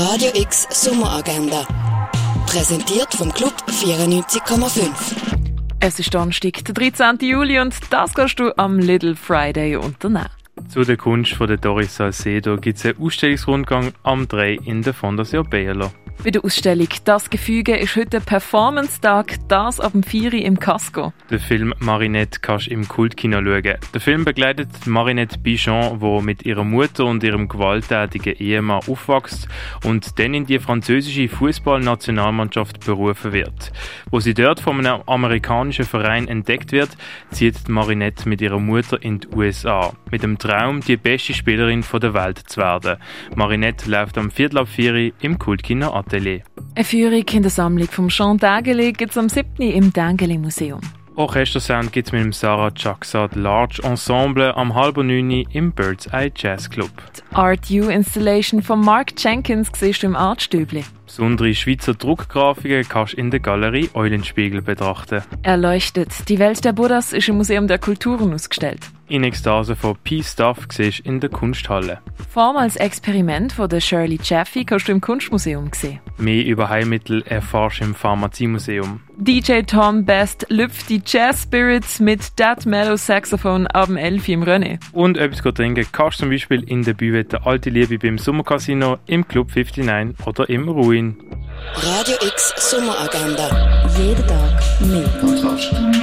Radio X Sommeragenda. Präsentiert vom Club 94,5. Es ist Donnerstag, der 13. Juli und das kannst du am Little Friday unternehmen. Zu der Kunst von der Doris Salcedo gibt es einen Ausstellungsrundgang am 3 in der Fondation Bayerlo. Bei der Ausstellung «Das Gefüge» ist heute Performance-Tag, das ab dem 4 im Casco. Den Film Marinette kannst du im Kultkino schauen. Der Film begleitet Marinette Bichon, die mit ihrer Mutter und ihrem gewalttätigen Ehemann aufwächst und dann in die französische Fußballnationalmannschaft berufen wird. Wo sie dort von einem amerikanischen Verein entdeckt wird, zieht Marinette mit ihrer Mutter in die USA. Mit dem Traum, die beste Spielerin der Welt zu werden. Marinette läuft am Viertel ab 4 im Kultkino Atelier. Eine Führung in der Sammlung vom Jean Dageli gibt es am 7. im Dageli Museum. Orchestersound gibt es mit dem Sarah Jacksad Large Ensemble am halben neun im Bird's Eye Jazz Club. Die Art U Installation von Mark Jenkins siehst du im Artstübli. Besondere Schweizer Druckgrafiken kannst du in der Galerie Eulenspiegel betrachten. Erleuchtet. Die Welt der Buddhas ist im Museum der Kulturen ausgestellt. In Ekstase von P-Stuff siehst du in der Kunsthalle. Form als Experiment von der Shirley Chaffee kannst du im Kunstmuseum sehen. Mehr über Heilmittel erfährst du im Pharmaziemuseum. DJ Tom Best lüpft die Jazz Spirits mit That Mellow Saxophone ab dem 11 im René. Und etwas trinken kannst du zum Beispiel in der Büvette Alte Liebe beim Sommercasino, im Club 59 oder im Ruin. Radio X Sommeragenda. Jeden Tag mehr. Kontrast.